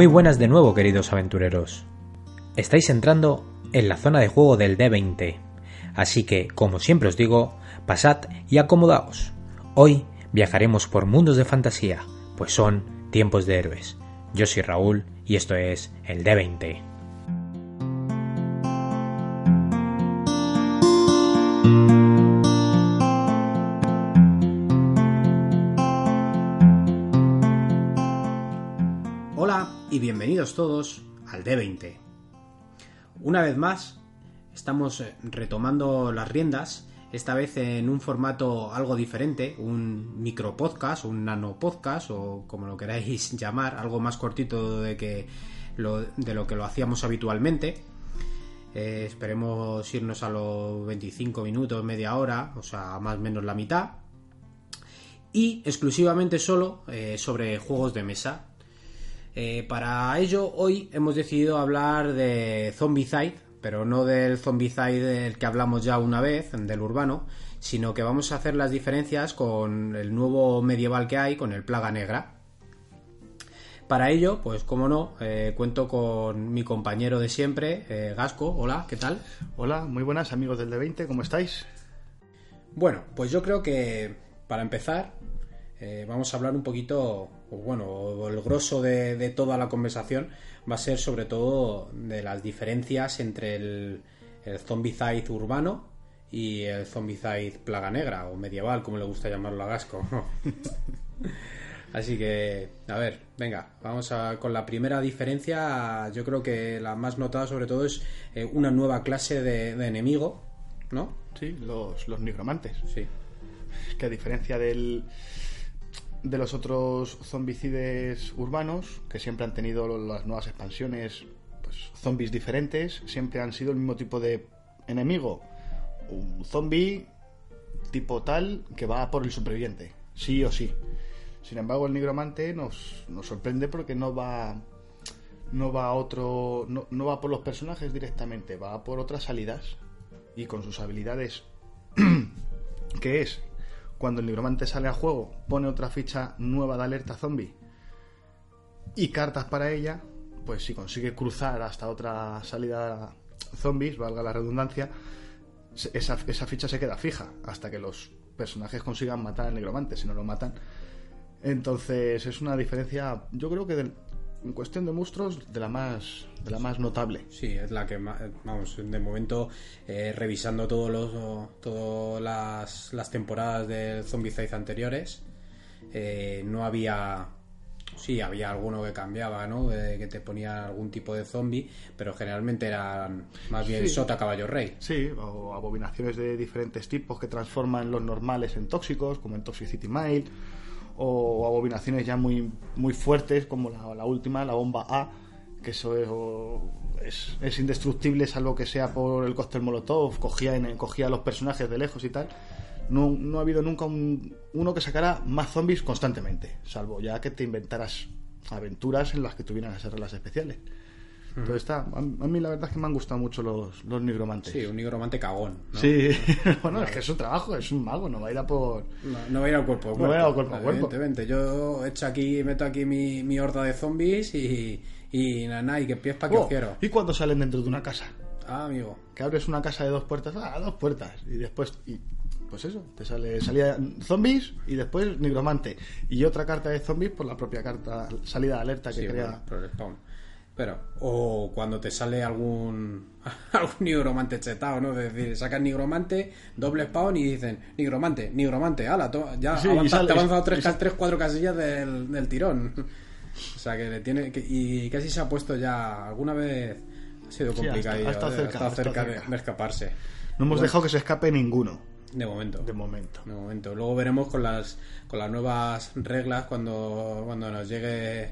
Muy buenas de nuevo, queridos aventureros. Estáis entrando en la zona de juego del D20, así que, como siempre os digo, pasad y acomodaos. Hoy viajaremos por mundos de fantasía, pues son tiempos de héroes. Yo soy Raúl y esto es el D20. Bienvenidos todos al D20. Una vez más, estamos eh, retomando las riendas, esta vez en un formato algo diferente, un micro podcast, un nano podcast o como lo queráis llamar, algo más cortito de, que lo, de lo que lo hacíamos habitualmente. Eh, esperemos irnos a los 25 minutos, media hora, o sea, más o menos la mitad. Y exclusivamente solo eh, sobre juegos de mesa, eh, para ello, hoy hemos decidido hablar de Zombicide, pero no del Zombicide del que hablamos ya una vez, del urbano, sino que vamos a hacer las diferencias con el nuevo medieval que hay, con el Plaga Negra. Para ello, pues como no, eh, cuento con mi compañero de siempre, eh, Gasco. Hola, ¿qué tal? Hola, muy buenas amigos del D20, ¿cómo estáis? Bueno, pues yo creo que para empezar eh, vamos a hablar un poquito, o bueno, el grosso de, de, toda la conversación va a ser sobre todo de las diferencias entre el, el zombicide urbano y el zombicide plaga negra o medieval, como le gusta llamarlo a Gasco. Así que, a ver, venga, vamos a, con la primera diferencia. Yo creo que la más notada sobre todo es eh, una nueva clase de, de, enemigo, ¿no? Sí, los, los nigromantes. Sí. Que a diferencia del, de los otros zombicides urbanos, que siempre han tenido las nuevas expansiones, pues zombies diferentes, siempre han sido el mismo tipo de enemigo. Un zombie tipo tal que va por el superviviente, sí o sí. Sin embargo, el nigromante nos, nos sorprende porque no va no va a otro no, no va por los personajes directamente, va por otras salidas y con sus habilidades que es cuando el nigromante sale a juego, pone otra ficha nueva de alerta zombie y cartas para ella, pues si consigue cruzar hasta otra salida zombies, valga la redundancia, esa, esa ficha se queda fija hasta que los personajes consigan matar al nigromante, si no lo matan. Entonces es una diferencia, yo creo que del, en cuestión de monstruos de la más de la más notable. Sí es la que más, vamos de momento eh, revisando todos los todas las, las temporadas del Zombicide anteriores eh, no había sí había alguno que cambiaba no de, que te ponía algún tipo de zombie pero generalmente eran más bien sí. sota caballo rey. Sí o abominaciones de diferentes tipos que transforman los normales en tóxicos como en Toxicity Mail o abominaciones ya muy, muy fuertes como la, última, la bomba A, que eso es, o, es, es, indestructible salvo que sea por el cóctel molotov, cogía, en, cogía a los personajes de lejos y tal. No, no ha habido nunca un, uno que sacara más zombies constantemente, salvo ya que te inventaras aventuras en las que tuvieran esas reglas especiales. Entonces está, a, mí la verdad es que me han gustado mucho los, los nigromantes. Sí, un nigromante cagón. ¿no? Sí, bueno, es que es su trabajo, es un mago, no va a ir a por. No, no va a ir al cuerpo a cuerpo. No va a ir al cuerpo a cuerpo. Evidentemente, yo echo aquí, meto aquí mi, mi horda de zombies y. Y nada, y que pies para que oh, os quiero. ¿Y cuando salen dentro de una casa? Ah, amigo. Que abres una casa de dos puertas, ah, dos puertas. Y después. Y, pues eso, te sale salida zombies y después nigromante. Y otra carta de zombies por la propia carta salida de alerta que sí, crea. Bueno, spawn. Pero, o cuando te sale algún algún nigromante chetado, ¿no? Es decir, sacan nigromante, doble spawn y dicen nigromante, nigromante, ala, ya Sí, y avanza, sale- te ha avanzado tres, tres, cuatro casillas del, del tirón. O sea que le tiene que, y casi se ha puesto ya alguna vez ha sido complicado estado- ha estado cerca, de- escaparse. No hemos Bueno, dejado que se escape ninguno, de momento. de momento. De momento. Luego veremos con las con las nuevas reglas cuando, cuando nos llegue eh,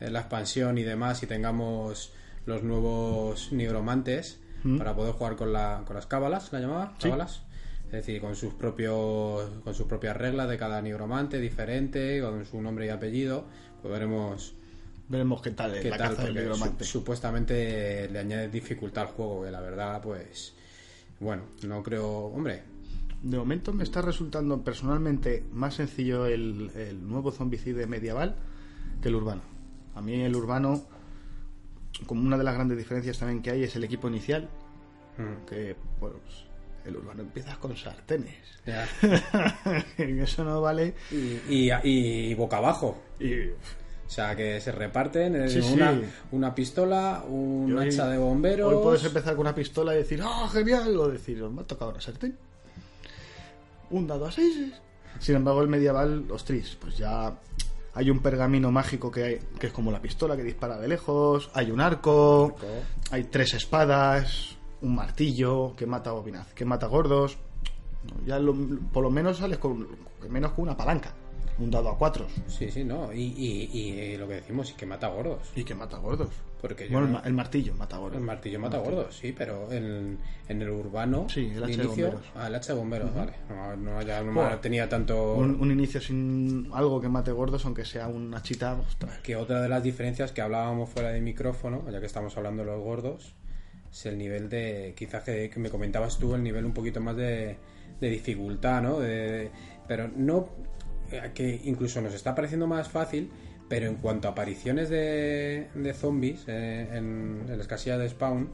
la expansión y demás y tengamos los nuevos nigromantes Mm. para poder jugar con, la, con las cábalas, ¿la llamaba? Sí. Cábalas. Es decir, con sus propios con sus propias reglas de cada nigromante diferente, con su nombre y apellido, pues veremos Veremos qué tal es qué la tal, caza del porque nigromante. su- supuestamente le añade dificultad al juego, que la verdad, pues bueno, no creo, hombre, De momento me está resultando personalmente más sencillo el, el nuevo zombicide medieval que el urbano. A mí el urbano como una de las grandes diferencias también que hay es el equipo inicial, Mm. que pues el urbano empieza con sartenes. Ya. eso no vale. Y, y, y boca abajo. Y O sea, que se reparten eh, Sí, sí. una, una pistola, un hoy- hacha de bomberos. Hoy puedes empezar con una pistola y decir, ¡ah, genial! O decir, me ha tocado una sartén. Un dado a seis. Sin embargo, el medieval, ostris, pues ya hay un pergamino mágico que, hay, que es como la pistola que dispara de lejos, hay un arco, hay tres espadas, un martillo que mata bobinaz, que mata gordos. Ya lo- por lo menos sales con menos con una palanca, un dado a cuatro Sí, sí, no. Y, y, y lo que decimos, y que mata gordos. y que mata gordos. Porque Bueno, el, no- ma- el martillo mata gordos. El martillo mata gordos, sí, pero en, en el urbano. Sí, el hacha de inicio- bomberos. Ah, el hacha de bomberos, vale. No, no, ya no tenía tanto. un, un inicio sin algo que mate gordos, aunque sea una chita, ostras. Que otra de las diferencias que hablábamos fuera de micrófono, ya que estamos hablando de los gordos, es el nivel de. Quizás que, que me comentabas tú, el nivel un poquito más de, de dificultad, ¿no? De- pero no. eh, Que incluso nos está pareciendo más fácil, pero en cuanto a apariciones de, de zombies eh, en, en las de spawn,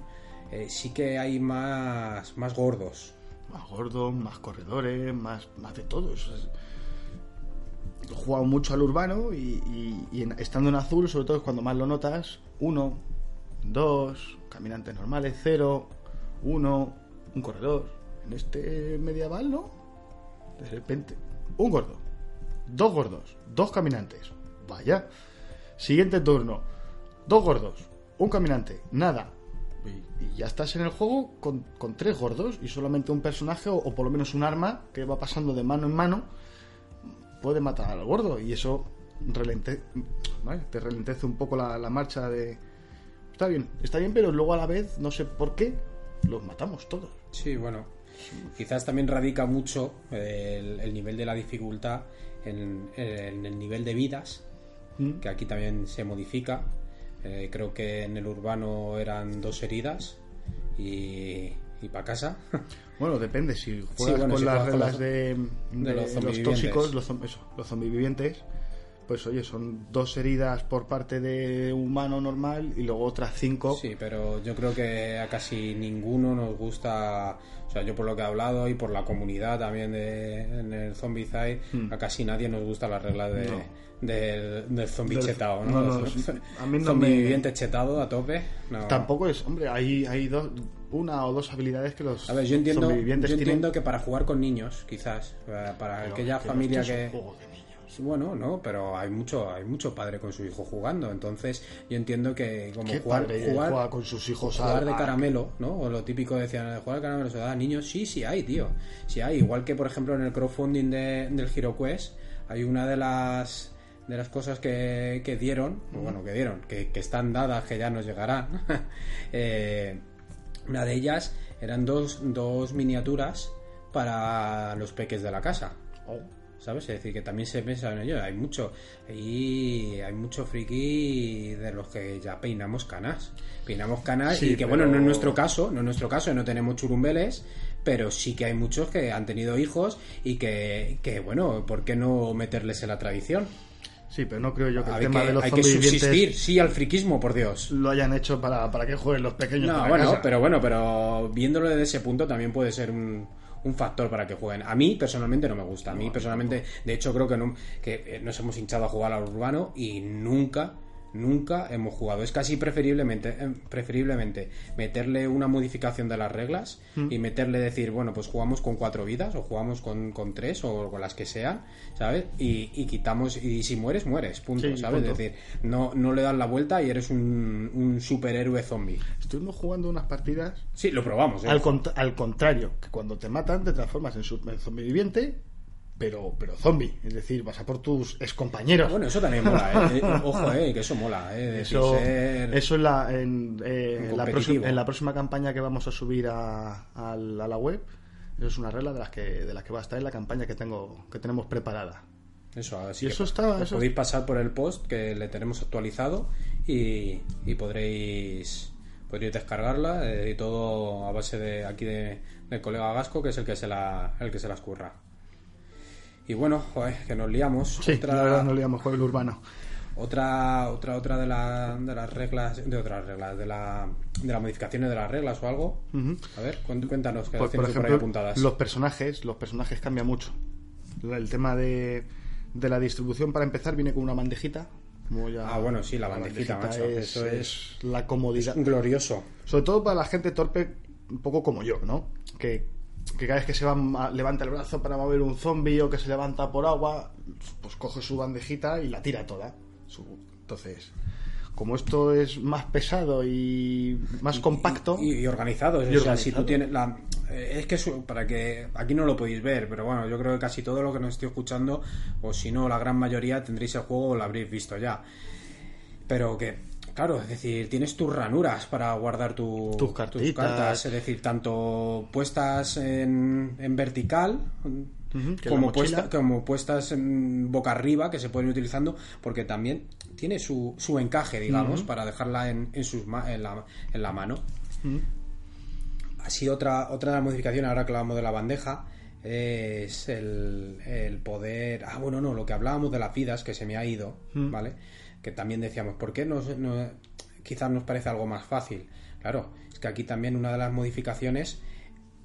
eh, sí que hay más, más gordos. Más gordos, más corredores, más, más de todo. Eso es- He jugado mucho al urbano y, estando en azul, sobre todo es cuando más lo notas, uno, dos, caminantes normales, cero, uno, un corredor. En este medieval, ¿no? De repente, un gordo, dos gordos, dos caminantes. Vaya. Siguiente turno, dos gordos, un caminante, nada. Y, ya estás en el juego con, con tres gordos y solamente un personaje o, por lo menos un arma que va pasando de mano en mano puede matar al gordo y eso te ralentece un poco la, marcha de... Está bien, está bien, pero luego a la vez, no sé por qué, los matamos todos. Sí, bueno, quizás también radica mucho el, el nivel de la dificultad en el nivel de vidas, ¿Mm? que aquí también se modifica. Eh, creo que en el urbano eran dos heridas y, y para casa. Bueno, depende, si juegas bueno, con si las reglas de, de de los los, tóxicos, los, eso, los zombivivientes, pues oye, son dos heridas por parte de humano normal y luego otras cinco. Sí, pero yo creo que a casi ninguno nos gusta, o sea, yo por lo que he hablado y por la comunidad también de, en el Zombicide, a casi nadie nos gusta las reglas de. No. del, del zombie Del- chetado, no, ¿no? no, a mí zombie me- viviente chetado a tope. no. Tampoco es, hombre, hay, hay dos, una o dos habilidades que los A ver, yo entiendo, yo entiendo tienen. que para jugar con niños, quizás, para, para aquella que familia que... de Bueno, no, pero hay mucho, hay mucho padre con su hijo jugando, entonces yo entiendo que como ¿Qué jugar, jugar, juega con sus hijos jugar de caramelo, ¿no? O lo típico decían, jugar de caramelo se da a niños, sí, sí hay, tío, sí hay, igual que por ejemplo en el crowdfunding de, del Hero Quest hay una de las de las cosas que, que dieron, o bueno, que dieron, que, que están dadas, que ya nos llegarán, eh, una de ellas eran dos, dos miniaturas para los peques de la casa. Oh, ¿Sabes? Es decir, que también se piensa en ello. Hay mucho. Y hay mucho friki de los que ya peinamos canas. Peinamos canas Sí, y que, pero- bueno, no es nuestro caso, no es nuestro caso, no tenemos churumbeles, pero sí que hay muchos que han tenido hijos y que, que bueno, ¿por qué no meterles en la tradición? Sí, pero no creo yo que el Hay tema que, de los hay que subsistir, sí, al friquismo, por Dios. lo hayan hecho para, para que jueguen los pequeños. No, bueno, casa. pero bueno, pero viéndolo desde ese punto también puede ser un, un factor para que jueguen. A mí personalmente no me gusta. A mí personalmente, de hecho creo que, no, que eh, nos hemos hinchado a jugar al urbano y nunca, nunca hemos jugado. Es casi preferiblemente, eh, preferiblemente meterle una modificación de las reglas Mm. y meterle decir, bueno, pues jugamos con cuatro vidas o jugamos con, con tres o con las que sean, ¿sabes? Y, y quitamos, y si mueres, mueres, punto, Sí, ¿sabes? punto. Es decir, no, no le das la vuelta y eres un, un superhéroe zombie. Estuvimos jugando unas partidas Sí, lo probamos. ¿eh? al, cont- al contrario, que cuando te matan te transformas en, en zombiviviente, pero, pero zombie. Es decir, vas a por tus excompañeros. Bueno, eso también mola, ¿eh? Eh, Ojo, ¿eh? Que eso mola, ¿eh? Eso, ser- eso en, la, en, eh, la, próxima, en la próxima campaña que vamos a subir a, a la a la web, eso es una regla de las que, de las que va a estar en la campaña que tengo que tenemos preparada. Eso, así Y que eso está- eso- podéis pasar por el post que le tenemos actualizado y, y podréis podréis descargarla eh, y todo a base de aquí de, del colega Gasco que es el que se la el que se las curra. Y bueno, joder, que nos liamos. Sí, otra, la verdad no le llamo juego urbano. Otra, otra, otra de, la- de las reglas, de otras reglas, de, la, de las modificaciones de las reglas o algo. A ver, cuéntanos, que Pues, por tú por ahí ejemplo, apuntadas. los personajes, los personajes cambian mucho. El tema de, de la distribución, para empezar, viene con una bandejita. ya- Ah, bueno, sí, la bandejita, macho, es, eso es la comodidad. Glorioso. Sobre todo para la gente torpe, un poco como yo, ¿no? Que, que cada vez que se va levanta el brazo para mover un zombie o que se levanta por agua, pues coge su bandejita y la tira toda. Su- entonces, como esto es más pesado y más compacto, Y, y organizado. Y o sea, si tú tienes la. eh, Es que su- para que. Aquí no lo podéis ver, pero bueno, yo creo que casi todo lo que nos estoy escuchando, o si no, la gran mayoría tendréis el juego o lo habréis visto ya. Pero que. Claro, es decir, tienes tus ranuras para guardar tu- Tus cartas, es decir, tanto puestas en, en vertical como, puesta- puestas en boca arriba, que se pueden ir utilizando, porque también tiene su, su encaje, digamos, para dejarla en, en, sus ma- en, la, en la mano. Así otra, otra modificaciones, ahora que hablamos de la bandeja, es el, el poder... Ah, bueno, no, lo que hablábamos de las vidas, que se me ha ido, ¿vale? Que también decíamos, ¿por qué nos, no- quizás nos parece algo más fácil? Claro, es que aquí también una de las modificaciones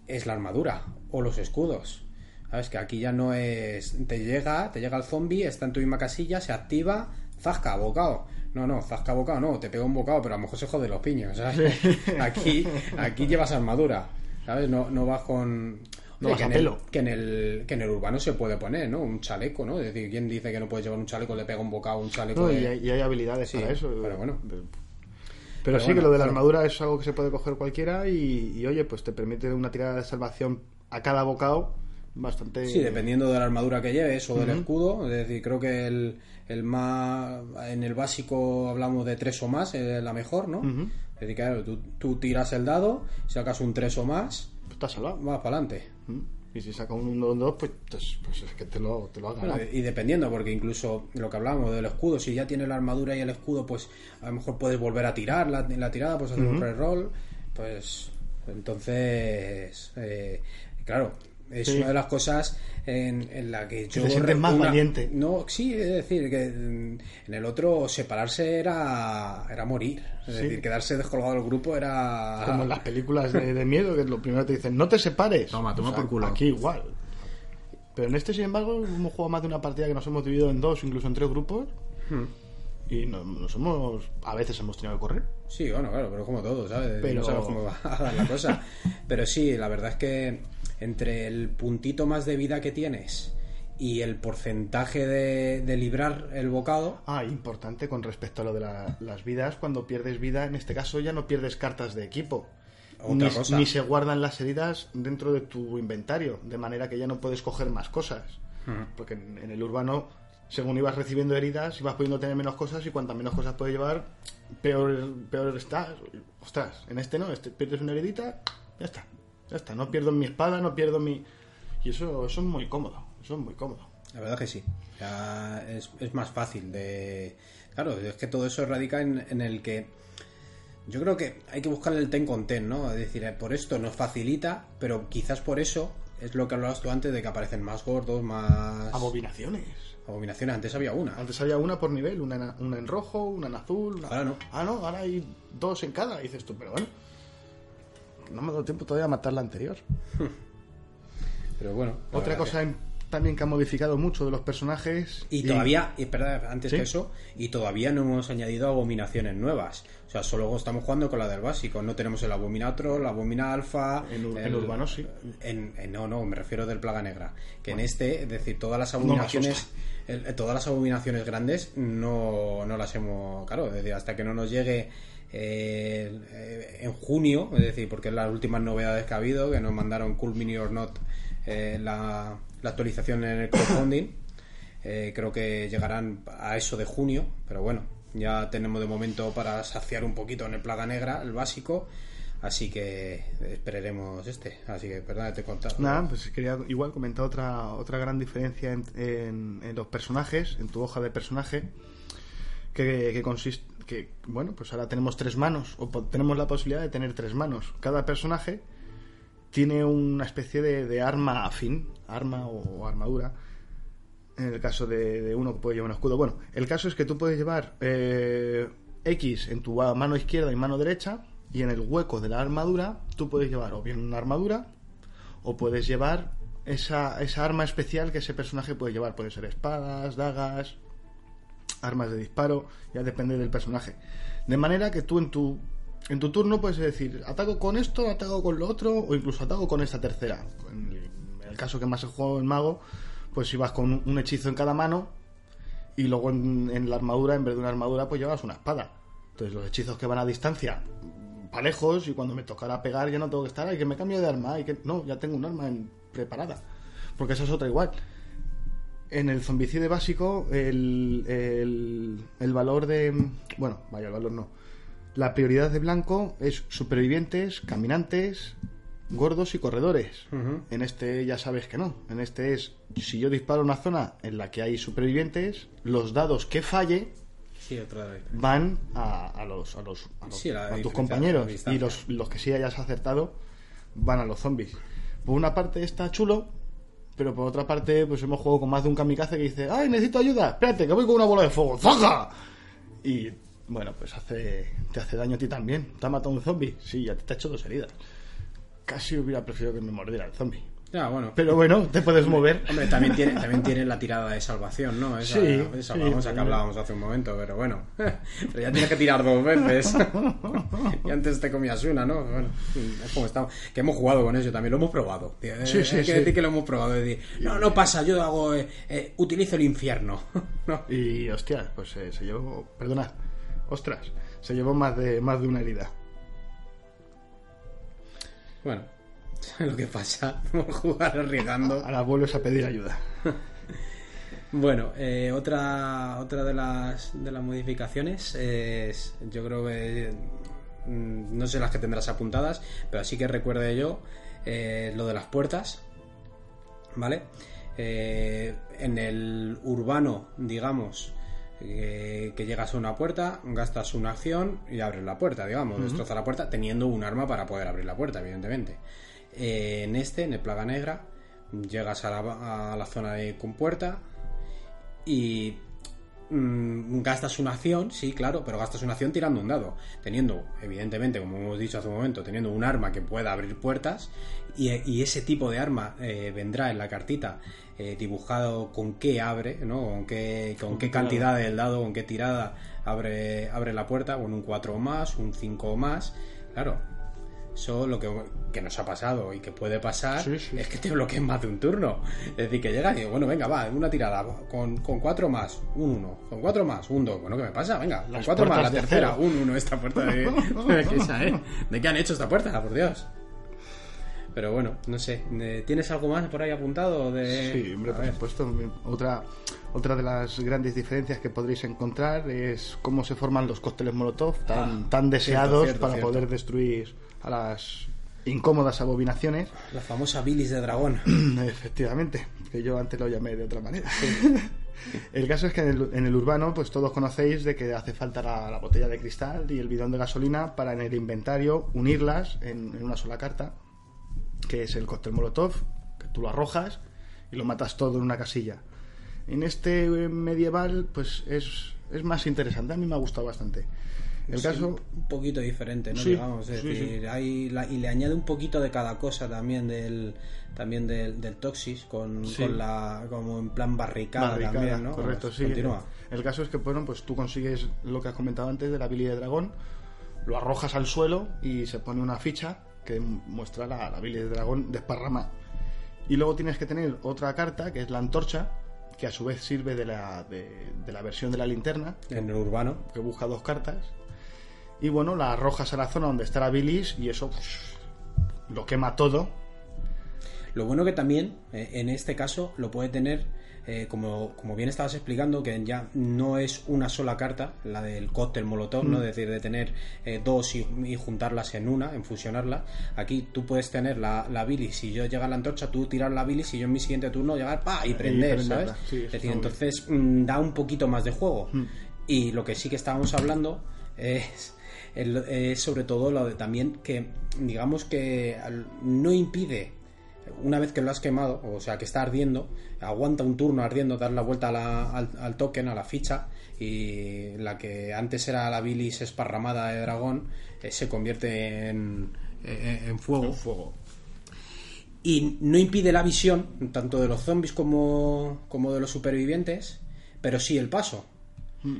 es la armadura o los escudos. ¿Sabes? Que aquí ya no es... Te llega, te llega el zombie, está en tu misma casilla, se activa, zasca, bocado. No, no, zasca, bocado, no, te pega un bocado, pero a lo mejor se jode los piños, ¿sabes? Aquí, aquí llevas armadura, ¿sabes? No, no vas con... No vas que, a en el, pelo. que en el que en el urbano se puede poner, ¿no? Un chaleco, ¿no? Es decir, ¿quién dice que no puedes llevar un chaleco, le pega un bocado, un chaleco ¿no? de- y, hay, y hay habilidades Sí, para eso. pero bueno. Pero, Pero sí bueno, que lo de la armadura es algo que se puede coger cualquiera y, y, oye, pues te permite una tirada de salvación a cada bocado bastante... Sí, dependiendo de la armadura que lleves o del escudo. Es decir, creo que el, el más. En el básico hablamos de tres o más, es la mejor, ¿no? Es decir, claro, tú, tú tiras el dado, sacas un tres o más, Pues estás salvado. vas para adelante. Y si saca un 1 o un 2, pues, pues, pues es que te lo, te lo ha ganado. Bueno, y dependiendo, porque incluso lo que hablábamos del escudo, si ya tienes la armadura y el escudo, pues a lo mejor puedes volver a tirar la, la tirada, pues hacer un reroll. Pues entonces, eh, claro, es Sí. una de las cosas en, en la que yo. te sientes más una- valiente. No, sí, es decir, que mm, en el otro separarse era, era morir. Es Sí. decir, quedarse descolgado del grupo era. Como en las películas de, de miedo, que lo primero te dicen, no te separes. Toma, toma por culo. Aquí igual. Pero en este, sin embargo, hemos jugado más de una partida que nos hemos dividido en dos, incluso en tres grupos. Hmm. Y no- nos hemos. A veces hemos tenido que correr. Sí, bueno, claro, pero como todo, ¿sabes? Pero- No sabes cómo va a dar la cosa. Pero sí, la verdad es que entre el puntito más de vida que tienes y el porcentaje de, de librar el bocado, Ah, importante con respecto a lo de la- las vidas. Cuando pierdes vida, en este caso ya no pierdes cartas de equipo. Ni, ni se guardan las heridas dentro de tu inventario, de manera que ya no puedes coger más cosas. Porque en, en el urbano, según ibas recibiendo heridas, ibas pudiendo tener menos cosas y cuantas menos cosas puedes llevar, peor, peor estás. Ostras, en este no, este pierdes una heridita, ya está. Ya está, no pierdo mi espada, no pierdo mi... Y eso, eso es muy cómodo, eso es muy cómodo. la verdad que sí. Ya es, es más fácil de... Claro, es que todo eso radica en, en el que... Yo creo que hay que buscarle el ten con ten, ¿no? Es decir, eh, por esto nos facilita, pero quizás por eso es lo que hablabas tú antes de que aparecen más gordos, más... Abominaciones. Abominaciones, antes había una. Antes había una por nivel, una en, una en rojo, una en azul. una- Ahora no. Ah, no, ahora hay dos en cada. Y dices tú, pero bueno. No me ha dado tiempo todavía a matar la anterior. Pero bueno. Otra cosa también que ha modificado mucho de los personajes. Y todavía, y espera, antes ¿Sí? que eso, y todavía no hemos añadido abominaciones nuevas. O sea, solo estamos jugando con la del básico. No tenemos el abominatro, la abomina alfa. En el- en urbano, sí. en- en- no, no, me refiero del plaga negra. Que en este, es decir, todas las abominaciones. el- todas las abominaciones grandes no, no las hemos. Claro, es decir, hasta que no nos llegue. Eh, en junio, es decir, porque es las últimas novedades que ha habido, que nos mandaron Cool Mini or Not eh, la, actualización en el crowdfunding. Eh, creo que llegarán a eso de junio, pero bueno, ya tenemos de momento para saciar un poquito en el Plaga Negra, el básico, así que esperaremos este. Así que, perdón, te he contado. Nada, pues quería igual comentar otra, otra gran diferencia en, en- en los personajes, en tu hoja de personaje, que, que consiste, que bueno, pues ahora tenemos tres manos, o tenemos la posibilidad de tener tres manos. Cada personaje tiene una especie de, de arma afín, arma o, armadura, En el caso de, de uno que puede llevar un escudo. Bueno, el caso es que tú puedes llevar eh, X en tu mano izquierda y mano derecha, y en el hueco de la armadura tú puedes llevar o bien una armadura, o puedes llevar esa, esa arma especial que ese personaje puede llevar. Puede ser espadas, dagas, armas de disparo, ya depende del personaje. De manera que tú en tu, en tu turno puedes decir, ataco con esto, ataco con lo otro, o incluso ataco con esta tercera. En el, el caso que más he jugado en mago, pues si vas con un hechizo en cada mano, y luego en, la armadura, en vez de una armadura, pues llevas una espada. Entonces los hechizos que van a distancia, para lejos, y cuando me tocará pegar ya no tengo que estar, ay, que me cambio de arma, y que no, ya tengo un arma preparada. Porque esa es otra igual. En el zombicide básico, el, el, el valor de... Bueno, vaya, el valor no. La prioridad de blanco es supervivientes, caminantes, gordos y corredores. En este ya sabes que no. En este es, si yo disparo una zona en la que hay supervivientes, los dados que falle Sí, otra vez. van a, a los, a, los, a, los- Sí, a tus compañeros y los, los que sí hayas acertado van a los zombies. Por una parte está chulo, pero por otra parte pues hemos jugado con más de un kamikaze que dice, ¡ay, necesito ayuda! Espérate, que voy con una bola de fuego, ¡zaja! Y bueno, pues hace te hace daño a ti también. ¿Te ha matado un zombie? Sí, ya te ha hecho dos heridas. Casi hubiera preferido que me mordiera el zombie. Ya, bueno. Pero bueno, te puedes mover. Hombre, también tiene, también tiene la tirada de salvación, ¿no? Esa, Sí, esa sí, que hablábamos hace un momento, pero bueno. Pero ya tienes que tirar dos veces. y antes te comías una, ¿no? Bueno, es como estamos. Que hemos jugado con eso también, lo hemos probado. tío. Eh, Sí, sí, Hay que sí. decir que lo hemos probado. Decir, no, no pasa, yo hago. eh, eh, utilizo el infierno. no. Y hostia, pues eh, se llevó, perdonad, ostras, se llevó más de más de una herida. Bueno, lo que pasa. Jugar arriesgando. Ahora vuelves a pedir ayuda. Bueno, eh, otra, otra de las, de las modificaciones es, yo creo que, mm, no sé las que tendrás apuntadas, pero sí que recuerde yo eh, lo de las puertas, ¿vale? Eh, en el urbano, digamos, eh, que llegas a una puerta, gastas una acción y abres la puerta, digamos, destroza la puerta teniendo un arma para poder abrir la puerta, evidentemente. Eh, en este, en el Plaga Negra, llegas a la, a la zona de compuerta y mm, gastas una acción, sí, claro, pero gastas una acción tirando un dado, teniendo, evidentemente, como hemos dicho hace un momento, teniendo un arma que pueda abrir puertas y, y ese tipo de arma eh, vendrá en la cartita eh, dibujado con qué abre, ¿no? Con qué, con qué cantidad del dado, con qué tirada abre, abre la puerta, con un 4 o más, un 5 o más, claro. Eso lo que, que nos ha pasado y que puede pasar Sí, sí. es que te bloqueen más de un turno. Es decir, que llega y digo, bueno, venga, va, una tirada con, con cuatro más, un uno, con cuatro más, un dos. Bueno, ¿qué me pasa? Venga, con Las cuatro más, la tercera, acero. un uno, esta puerta de. ¿De qué, esa, eh? ¿De qué han hecho esta puerta? Por Dios. Pero bueno, no sé. eh, ¿Tienes algo más por ahí apuntado? De... Sí, hombre, por supuesto. Otra, otra de las grandes diferencias que podréis encontrar es cómo se forman los cócteles Molotov, tan, Ah, tan deseados cierto, para cierto. poder destruir a las incómodas abominaciones. La famosa bilis de dragón. Efectivamente, que yo antes lo llamé de otra manera. el caso es que en el, en el urbano, pues todos conocéis de que hace falta la, la botella de cristal y el bidón de gasolina para en el inventario unirlas en, en una sola carta, que es el cóctel Molotov, que tú lo arrojas y lo matas todo en una casilla. En este eh, medieval, pues es, es más interesante, a mí me ha gustado bastante. El Sí, caso, un poquito diferente, ¿no? Sí, Digamos, es sí, decir, sí. hay la- y le añade un poquito de cada cosa también del también del, del Toxis con, Sí. con la como en plan barricada, Barricada, también, ¿no? correcto, sí. Continúa. El caso es que, bueno, pues tú consigues lo que has comentado antes de la habilidad de dragón, lo arrojas al suelo y se pone una ficha que muestra la, la habilidad de dragón desparrama. Y luego tienes que tener otra carta, que es la antorcha, que a su vez sirve de la, de, de la versión de la linterna, En el urbano. que busca dos cartas. Y bueno, la arrojas a la zona donde está la bilis y eso pues, lo quema todo. Lo bueno que también, eh, en este caso, lo puede tener, eh, como, como bien estabas explicando, que ya no es una sola carta, la del cóctel molotov, ¿no? Es decir, de tener eh, dos y, y juntarlas en una, en fusionarlas. Aquí tú puedes tener la, la bilis, si yo llega a la antorcha, tú tirar la bilis y yo en mi siguiente turno llegar ¡pa! y prender, ¿sabes? sí, es decir, entonces mm, da un poquito más de juego. Mm. Y lo que sí que estábamos hablando es, sobre todo lo de también que, digamos que no impide una vez que lo has quemado, o sea, que está ardiendo, aguanta un turno ardiendo, dar la vuelta a la- al, al token, a la ficha, y la que antes era la bilis esparramada de dragón eh, se convierte en, en- en fuego. fuego. Y no impide la visión, tanto de los zombies como, como de los supervivientes, pero sí el paso.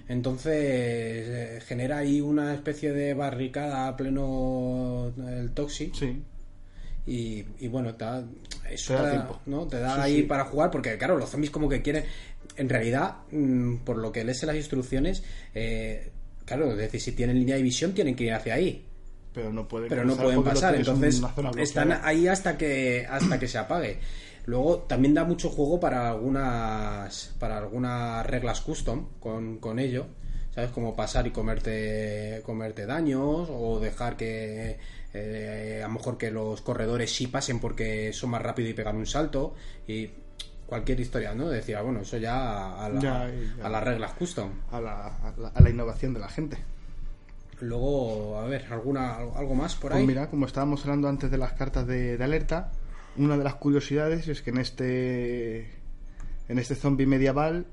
Entonces eh, genera ahí una especie de barricada a pleno el Toxi. Sí. Y, y bueno, te da, eso Te da da-. Te da Sí, ahí sí. para jugar porque, claro, los zombies como que quieren... En realidad, mm, por lo que lees en las instrucciones, eh, claro, es decir, si tienen línea de visión tienen que ir hacia ahí Pero no pueden pero no pueden pasar, entonces están ahí hasta que hasta que se apague. Luego también da mucho juego para algunas para algunas reglas custom con, con ello, ¿sabes? Como pasar y comerte comerte daños o dejar que eh, a lo mejor que los corredores sí pasen porque son más rápidos y pegan un salto y cualquier historia, ¿no? Decía, bueno, eso ya a, la- Ya, ya. a las reglas custom. a la, a la- a la innovación de la gente. Luego, a ver, alguna algo más por Pues ahí. mira, como estábamos hablando antes de las cartas de, de alerta, una de las curiosidades es que en este en este zombie medieval,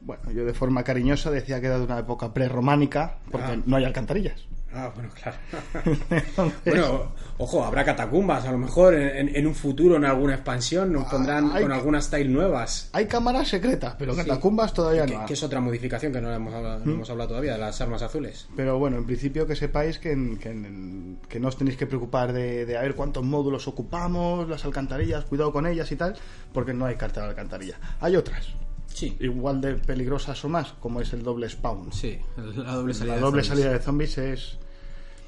bueno, yo de forma cariñosa decía que era de una época prerrománica, porque Ah. no hay alcantarillas. Ah, bueno, claro. Entonces, Bueno, ojo, habrá catacumbas, a lo mejor en, un futuro, en alguna expansión, nos Ah, pondrán hay con algunas style nuevas. hay cámaras secretas, pero Sí. catacumbas todavía Que, no. que es otra modificación que no hemos hablado, ¿Mm? no hemos hablado todavía, de las armas azules. Pero bueno, en principio que sepáis que, en- que, en- que no os tenéis que preocupar de, de a ver cuántos módulos ocupamos, las alcantarillas, cuidado con ellas y tal, porque no hay carta de alcantarilla. Hay otras, Sí, igual de peligrosas o más, como es el doble spawn. sí, la doble salida. La de doble zombies. salida de zombies es...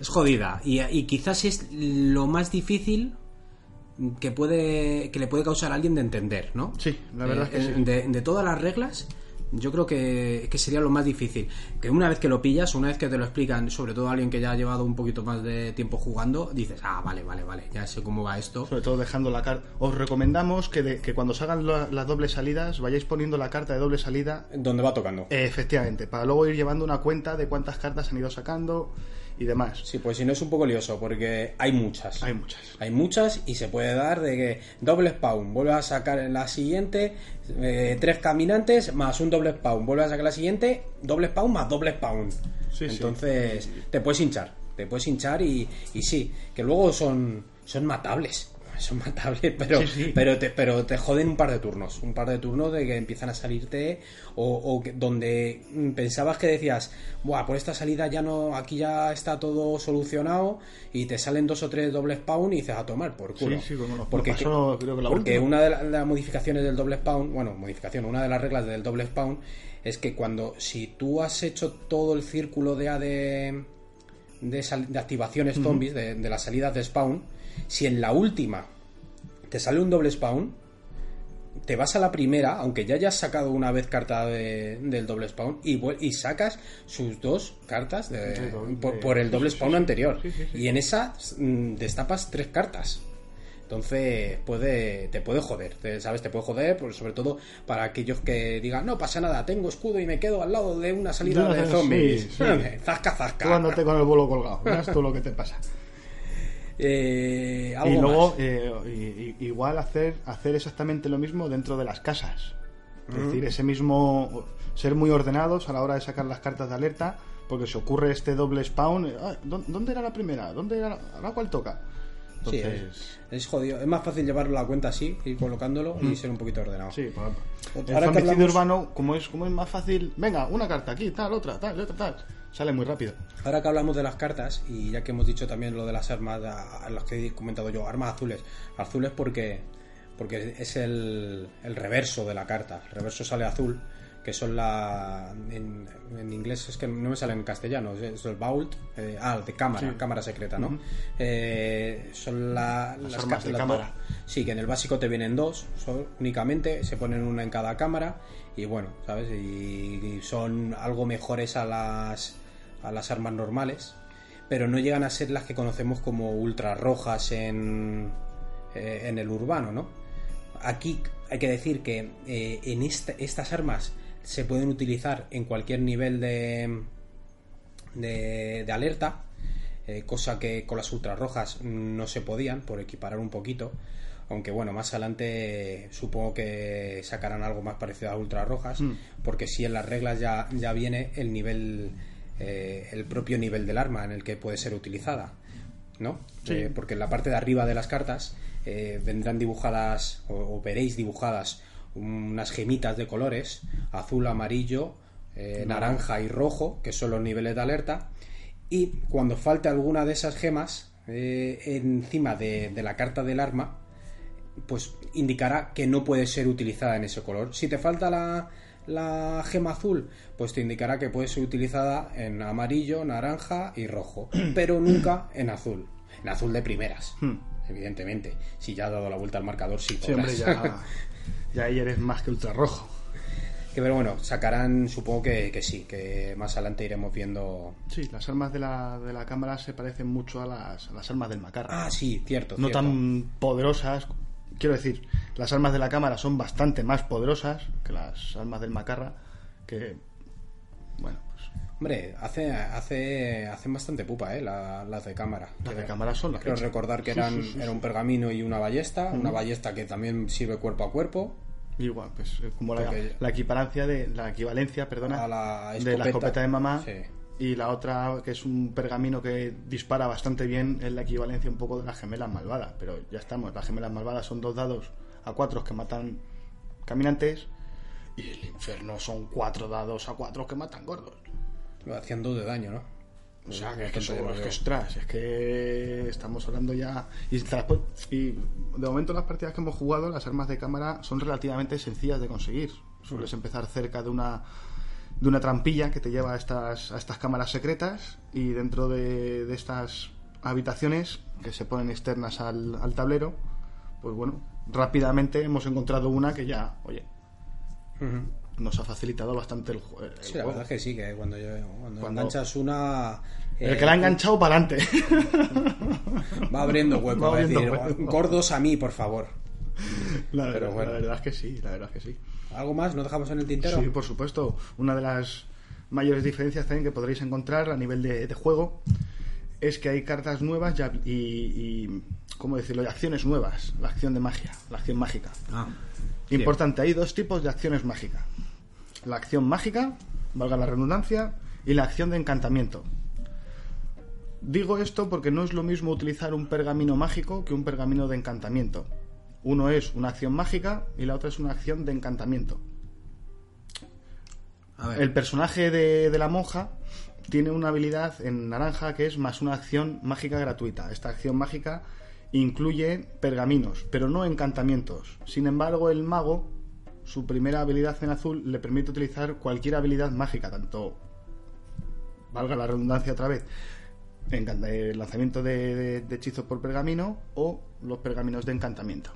Es jodida y, y quizás es lo más difícil que puede que le puede causar a alguien de entender, ¿no? Sí, la verdad Eh, es que eh, sí. de, de todas las reglas, yo creo que, que sería lo más difícil. Que una vez que lo pillas, una vez que te lo explican, sobre todo alguien que ya ha llevado un poquito más de tiempo jugando, dices, ah, vale, vale, vale, ya sé cómo va esto. Sobre todo dejando la carta. Os recomendamos que, de- que cuando salgan la- las dobles salidas vayáis poniendo la carta de doble salida Donde va tocando. eh, efectivamente, para luego ir llevando una cuenta de cuántas cartas han ido sacando y demás. Sí, pues si no es un poco lioso, porque hay muchas. Hay muchas. Hay muchas y se puede dar de que doble spawn, vuelve a sacar en la siguiente eh, tres caminantes más un doble spawn, vuelve a sacar la siguiente doble spawn más doble spawn. Sí, sí. Entonces te puedes hinchar, te puedes hinchar y, y sí, que luego son, son matables. Son matables, pero, Sí, sí. pero, te, pero te joden un par de turnos. Un par de turnos de que empiezan a salirte o, o que- donde mm, pensabas que decías, Buah, por esta salida ya no, aquí ya está todo solucionado y te salen dos o tres doble spawn y dices a tomar por culo. Sí, sí, como nos porque pasó, creo que la porque última. una de la- las modificaciones del doble spawn, bueno, modificación, una de las reglas del doble spawn es que cuando, si tú has hecho todo el círculo de A de, de, sal- de activaciones zombies, de, de las salidas de spawn, si en la última te sale un doble spawn, te vas a la primera, aunque ya hayas sacado una vez carta de- del doble spawn, y, sacas sus dos cartas de- por, por el doble spawn anterior. Y en esa mm, destapas tres cartas. Entonces puede, te puede joder, ¿sabes? Te puede joder, pues, sobre todo para aquellos que digan, no pasa nada, tengo escudo y me quedo al lado de una salida De zombies. sí, sí. zasca, zasca. Tú andate con el bolo colgado, verás tú lo que te pasa. Eh, Y luego, eh, igual hacer, hacer exactamente lo mismo dentro de las casas. Es decir, ese mismo. ser muy ordenados a la hora de sacar las cartas de alerta, porque se ocurre este doble spawn. eh, ah, ¿dó- ¿Dónde era la primera? ¿Dónde era la- ¿Ahora cuál toca? Sí, Entonces, es, es jodido. Es más fácil llevar la cuenta así, ir colocándolo y ser un poquito ordenado. sí. Ahora El zombicide hablamos- urbano, como es, como es más fácil, venga, una carta aquí, tal, otra, tal, otra, tal. Sale muy rápido. Ahora que hablamos de las cartas, y ya que hemos dicho también lo de las armas, a- a las que he comentado yo, armas azules. Azules porque, porque es el, el reverso de la carta. El reverso sale azul, que son la. En, en inglés es que no me sale en castellano, es, el vault. eh, ah, de cámara, Sí. cámara secreta, ¿no? Eh, son la- Las las, armas de las cámara. dos- Sí, que en el básico te vienen dos, son- únicamente, se ponen una en cada cámara y bueno, ¿sabes? Y, y son algo mejores a las, a las armas normales, pero no llegan a ser las que conocemos como ultra rojas en, eh, en el urbano, ¿no? Aquí hay que decir que eh, en esta- estas armas se pueden utilizar en cualquier nivel de, de, de alerta. eh, cosa que con las ultrarrojas no se podían, por equiparar un poquito. Aunque bueno, más adelante supongo que sacarán algo más parecido a ultrarrojas, Mm. porque si en las reglas ya, ya viene el nivel, eh, el propio nivel del arma en el que puede ser utilizada, ¿no? Sí. Eh, porque en la parte de arriba de las cartas eh, vendrán dibujadas o, o veréis dibujadas unas gemitas de colores azul, amarillo, eh, naranja y rojo, que son los niveles de alerta. Y cuando falte alguna de esas gemas eh, encima de, de la carta del arma, pues indicará que no puede ser utilizada en ese color. Si te falta la, la gema azul, pues te indicará que puede ser utilizada en amarillo, naranja y rojo, pero nunca en azul. En azul de primeras, Hmm. evidentemente. Si ya has dado la vuelta al marcador, sí, Sí, hombre, ya, ya ahí eres más que ultrarrojo. Que, pero bueno, sacarán, supongo que, que sí, que más adelante iremos viendo. Sí, las armas de la, de la cámara se parecen mucho a las, a las armas del macarra. Ah, sí, cierto. no cierto. tan poderosas. Quiero decir, las armas de la cámara son bastante más poderosas que las armas del macarra. Que, bueno, Hombre, hace, hace, hacen bastante pupa, ¿eh? la- las de cámara. las de cámara son las Creo recordar que eran, sí, sí, era un pergamino y una ballesta, una ballesta que también sirve cuerpo a cuerpo. Igual, pues eh, como la, la equivalencia de la equivalencia, perdona, la de la escopeta. de mamá Sí. y la otra que es un pergamino que dispara bastante bien es la equivalencia un poco de las gemelas malvadas, pero ya estamos, las gemelas malvadas son dos dados a cuatro que matan caminantes y el infierno son cuatro dados a cuatro que matan gordos. Hacían dos de daño, ¿no? O sea, que, Bastante eso, bueno, es que ostras, es que estamos hablando ya. Y, de momento, las partidas que hemos jugado, las armas de cámara son relativamente sencillas de conseguir. Sueles empezar cerca de una de una trampilla que te lleva a estas, a estas cámaras secretas y dentro de, de estas habitaciones que se ponen externas al, al tablero, pues bueno, rápidamente hemos encontrado una que ya, oye, Ujú. Nos ha facilitado bastante el, ju- el Sí, la juego. verdad es que sí, que cuando, yo- cuando, Cuando- enganchas una... El eh, que la ha enganchado para adelante. Va abriendo hueco, Va abriendo decir, hueco. gordos a mí, por favor. La, Pero verdad, bueno. la verdad es que sí, la verdad es que sí. ¿Algo más? ¿No dejamos en el tintero? Sí, por supuesto. Una de las mayores diferencias también que podréis encontrar a nivel de, de juego es que hay cartas nuevas y, y, y, ¿cómo decirlo? Y acciones nuevas. La acción de magia, la acción mágica. Ah, Importante, hay dos tipos de acciones mágicas. La acción mágica, valga la redundancia, y la acción de encantamiento. Digo esto porque no es lo mismo utilizar un pergamino mágico que un pergamino de encantamiento. Uno es una acción mágica y la otra es una acción de encantamiento. A ver. El personaje de, de la monja tiene una habilidad en naranja que es más una acción mágica gratuita. Esta acción mágica incluye pergaminos, pero no encantamientos. Sin embargo, el mago, su primera habilidad en azul, le permite utilizar cualquier habilidad mágica, tanto, valga la redundancia otra vez, encanta- eh, lanzamiento de- de hechizos por pergamino o los pergaminos de encantamiento.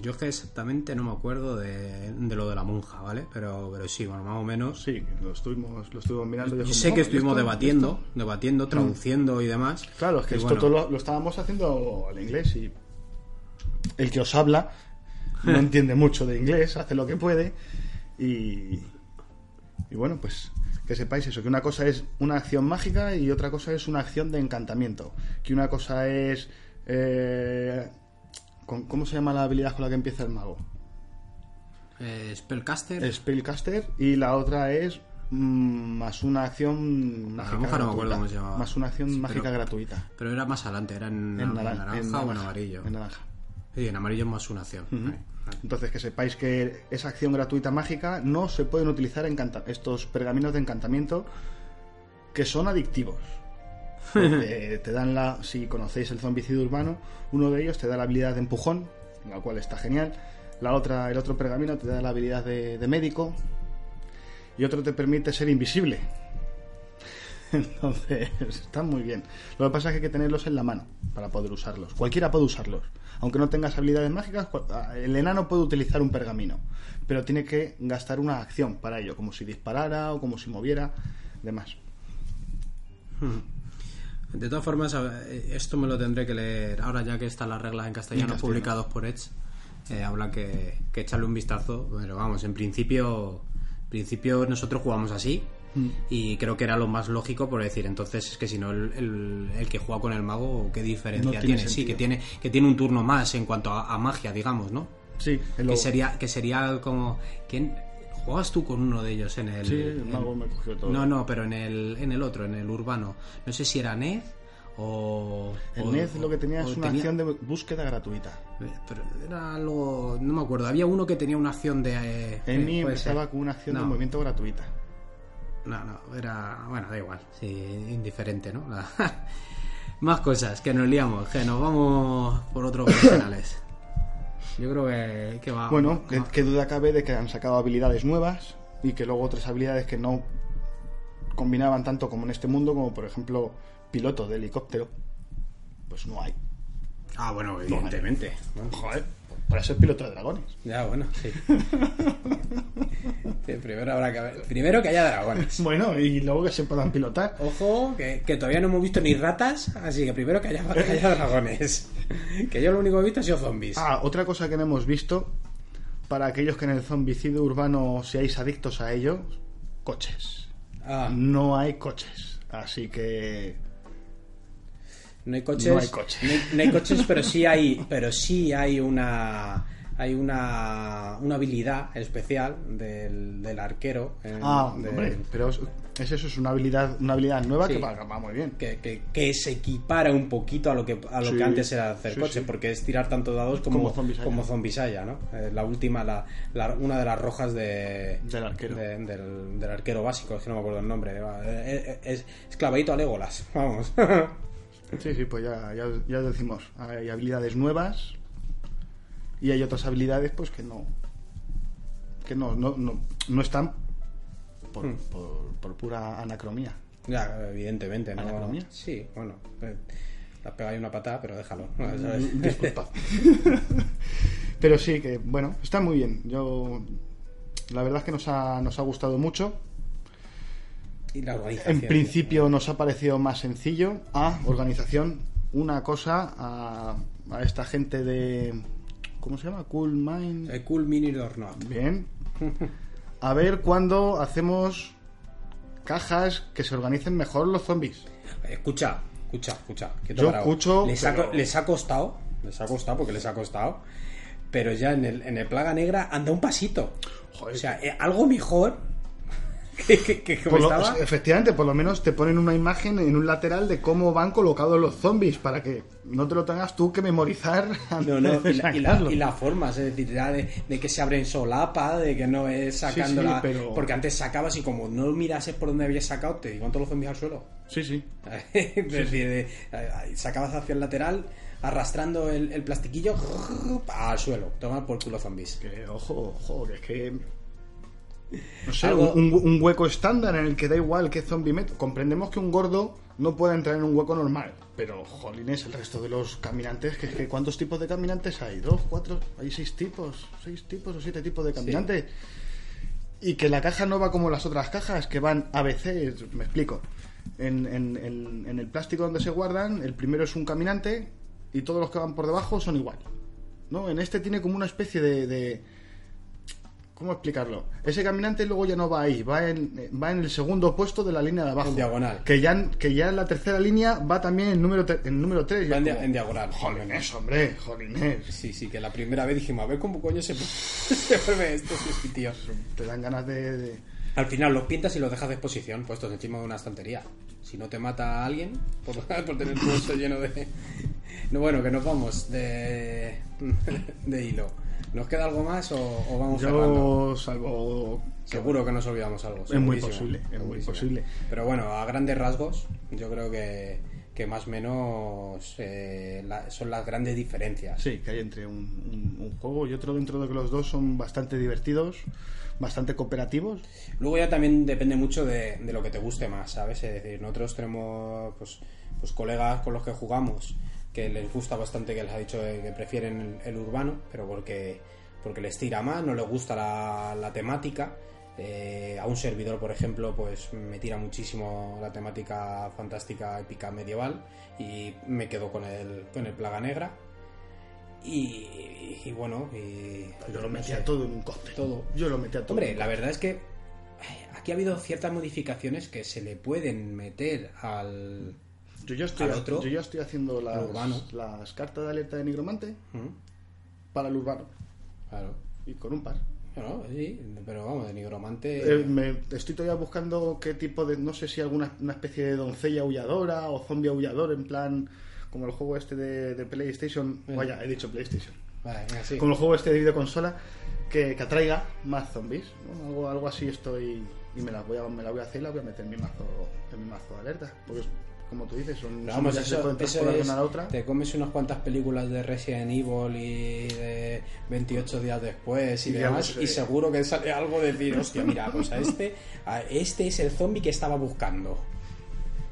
Yo es que exactamente no me acuerdo de, de lo de la monja, ¿vale? Pero, pero sí, bueno, más o menos. Sí, lo estuvimos, lo estuvimos mirando. y Yo como, sé que "Oh, estuvimos esto- debatiendo, esto". debatiendo, traduciendo y demás. Claro, es que Y esto bueno, todo lo, lo estábamos haciendo al inglés y el que os habla no entiende mucho de inglés, hace lo que puede y, y bueno, pues que sepáis eso, que una cosa es una acción mágica y otra cosa es una acción de encantamiento, que una cosa es... eh, con- ¿Cómo se llama la habilidad con la que empieza el mago? eh, Spellcaster. Spellcaster y la otra es mm, más una acción A mágica lo mejor no me acuerdo gratuita. cómo se llamaba. Más una acción Sí, mágica pero- gratuita. Pero era más adelante, era en, En, en naran- naranja, en o en naranja, amarillo. En naranja. Sí, en amarillo es más una acción. Entonces que sepáis que esa acción gratuita mágica no se pueden utilizar estos pergaminos de encantamiento que son adictivos. Te dan la, si conocéis el zombicidio urbano, uno de ellos te da la habilidad de empujón, la cual está genial. La otra, el otro pergamino te da la habilidad de, de médico y otro te permite ser invisible. Entonces, están muy bien. Lo que pasa es que hay que tenerlos en la mano para poder usarlos. Cualquiera puede usarlos. Aunque no tengas habilidades mágicas, ah, el enano puede utilizar un pergamino. Pero tiene que gastar una acción para ello, como si disparara o como si moviera, demás. De todas formas, eh, esto me lo tendré que leer ahora ya que están las reglas en castellano, En castellano. publicados por Edge. Eh, habla que, que echarle un vistazo. Pero vamos, en principio, principio nosotros jugamos así. Y creo que era lo más lógico por decir, entonces es que si no el, el- el que juega con el mago, ¿qué diferencia No tiene tiene? Sí, que tiene, que tiene un turno más en cuanto a, a magia, digamos, ¿no? Sí, Que sería, que sería como. ¿Quién? ¿Juegas tú con uno de ellos en el. Sí, el en- mago me cogió todo. No, no, pero en el, en el otro, en el urbano. No sé si era Ned o. El o- NED lo que tenía es una tenía- acción de búsqueda gratuita. Pero era algo. No me acuerdo. Había uno que tenía una acción de. eh, En mí ser. empezaba con una acción No. de movimiento gratuita. No, no, era. Bueno, da igual. Sí, indiferente, ¿no? La- Más cosas, que nos liamos, que nos vamos por otros canales. Yo creo que, que va. Bueno, qué duda cabe de que han sacado habilidades nuevas y que luego otras habilidades que no combinaban tanto como en este mundo, como por ejemplo piloto de helicóptero, pues no hay. Ah, bueno, evidentemente. Joder, para ser piloto de dragones. Ya, bueno, sí. Sí, primero habrá que ver. Primero que haya dragones. Bueno, y luego que se puedan pilotar. Ojo, que, que todavía no hemos visto ni ratas, así que primero que haya, que haya dragones. Que yo lo único que he visto ha sido zombies. Ah, otra cosa que no hemos visto, para aquellos que en el zombicidio urbano seáis adictos a ellos, coches. Ah, No hay coches. Así que no hay coches. no hay coches. No hay, no hay coches, pero sí hay, pero sí hay una hay una, una habilidad especial del, del arquero. eh, Ah, hombre, pero es es eso, es una habilidad, una habilidad nueva Sí. que va, va muy bien. que, que, que se equipara un poquito a lo que a lo Sí, que antes era hacer sí, coches, sí. porque es tirar tanto dados como, Como Zombicide, ¿no? Eh, la última, la, la- una de las rojas de, Del arquero. de- del, del arquero básico, es que no me acuerdo el nombre. va, eh, eh, Es, es clavadito a Legolas, vamos. Sí, sí, pues ya, ya, ya decimos, hay habilidades nuevas y hay otras habilidades pues que no que no, no, no, no están por, Hmm. por, por pura anacromía. ya, evidentemente, ¿no? ¿Anacromía? Sí, bueno. eh, Le has pegado ahí una patada, pero déjalo. Mm, ¿sabes? Disculpad. Pero sí, que bueno, está muy bien. Yo la verdad es que nos ha, nos ha gustado mucho. Y la organización. En principio nos ha parecido más sencillo. A organización, una cosa a, a esta gente de ¿cómo se llama? Cool Mind. Eh, cool Mini or not. Bien. A ver cuándo hacemos cajas que se organicen mejor los zombies. Escucha, escucha, escucha. Yo escucho, Les ha, pero- les ha costado, les ha costado porque les ha costado, pero ya en el, en el Plaga Negra anda un pasito. Joder. O sea, eh, algo mejor que, que, que como Por lo- estaba. efectivamente, por lo menos te ponen una imagen en un lateral de cómo van colocados los zombies para que no te lo tengas tú que memorizar. No, no, y, la, y, la, sacarlo. y las formas, es decir, ya de, de que se abren solapa, de que no es sacándola. sí, pero- Porque antes sacabas y como no mirases por donde habías sacado, te iban todos los zombies al suelo. Sí, sí. es decir, de- eh, sacabas hacia el lateral, arrastrando el, el plastiquillo al suelo. Toma por culo zombies. Que, ojo, ojo, que es que. No sé, Algo- un, un hueco estándar en el que da igual qué zombie meto. Comprendemos que un gordo no puede entrar en un hueco normal. Pero, jolines, el resto de los caminantes, que que ¿cuántos tipos de caminantes hay? ¿Dos, cuatro? Hay seis tipos, seis tipos o siete tipos de caminantes. Y que la caja no va como las otras cajas, que van ABC, me explico. En, en- en- en el plástico donde se guardan, el primero es un caminante y todos los que van por debajo son igual. ¿No? En este tiene como una especie de, de- ¿Cómo explicarlo? Ese caminante luego ya no va ahí, va en, va en el segundo puesto de la línea de abajo. En diagonal. Que ya, que ya en la tercera línea va también el número, el número 3. Va en, dia- en diagonal. Jolines, hombre, jolines. Sí, sí, que la primera vez dijimos, a ver cómo coño se, se vuelve esto, sí, sí, tío. Te dan ganas de... de- Al final los pintas y los dejas de exposición, puestos encima de una estantería. Si no te mata a alguien por, por tener todo eso lleno de... No, bueno, que nos vamos de, de hilo. ¿Nos queda algo más o, o vamos cerrando? Yo salvo... Seguro que nos olvidamos algo. Es muy posible, es muy posible. Pero bueno, a grandes rasgos, yo creo que, que más o menos eh, la- son las grandes diferencias. Sí, que hay entre un, un- un juego y otro dentro de que los dos son bastante divertidos, bastante cooperativos. Luego ya también depende mucho de, de lo que te guste más, ¿sabes? Es decir, nosotros tenemos pues, pues colegas con los que jugamos que les gusta bastante, que les ha dicho que prefieren el, el urbano, pero porque, porque les tira más, no les gusta la, la temática. Eh, a un servidor, por ejemplo, pues me tira muchísimo la temática fantástica, épica, medieval y me quedo con el, con el Plaga Negra. Y, y bueno, y, Yo lo no metía todo en un cóctel. Todo. Yo lo metía todo. Hombre, la verdad es que aquí aquí ha habido ciertas modificaciones que se le pueden meter al. Yo ya estoy, otro, yo ya estoy haciendo las, urbano. las cartas de alerta de nigromante para el urbano. Claro. Y con un par. Bueno, sí, pero vamos, de nigromante. Eh, me, estoy todavía buscando qué tipo de. No sé si alguna una especie de doncella aulladora o zombie aullador, en plan. Como el juego este de, de PlayStation. Eh. Vaya, he dicho PlayStation. Vale, venga, sí. Como el juego este de videoconsola. Que, que atraiga más zombies. ¿no? Algo, algo así estoy. Y me la, voy a, me la voy a hacer y la voy a meter en mi mazo, en mi mazo de alerta. Porque, como tú dices, son. Pero vamos, eso, es, una a la otra. te comes unas cuantas películas de Resident Evil y de 28 días después y Y demás digamos, y eh, seguro que sale algo de decir, hostia, mira, pues a este, a este es el zombie que estaba buscando.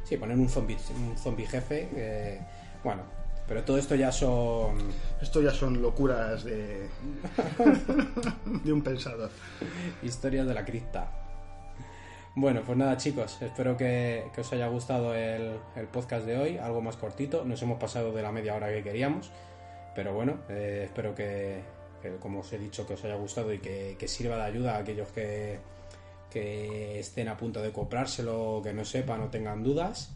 Sí, poner un zombie, un zombie jefe, bueno, pero todo esto ya son Esto ya son locuras de. de un pensador. historias de la cripta. Bueno, pues nada chicos, espero que, os haya gustado el, podcast de hoy, algo más cortito, nos hemos pasado de la media hora que queríamos, pero bueno, eh, espero que, como os he dicho, que os haya gustado y que, sirva de ayuda a aquellos que, que estén a punto de comprárselo, que no sepan o tengan dudas.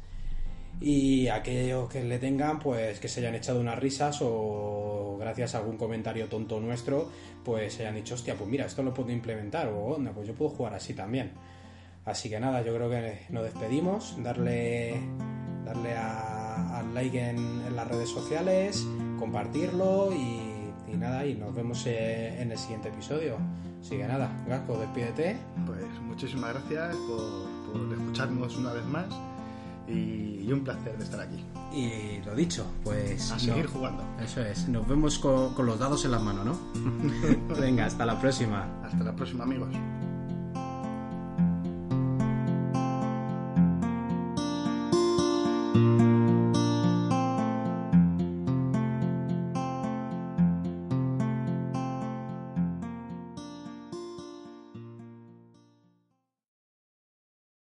Y aquellos que le tengan, pues que se hayan echado unas risas o gracias a algún comentario tonto nuestro, pues se hayan dicho, hostia, pues mira, esto lo puedo implementar o onda, pues yo puedo jugar así también. Así que nada, yo creo que nos despedimos, darle, darle a- al like en, en las redes sociales, compartirlo y, y nada, y nos vemos en el siguiente episodio. Así que nada, Gasco, despídete. Pues muchísimas gracias por, por escucharnos una vez más y, y un placer de estar aquí. Y lo dicho, pues... A no- seguir jugando. Eso es, nos vemos con, con los dados en las manos, ¿no? Venga, hasta la próxima. Hasta la próxima amigos.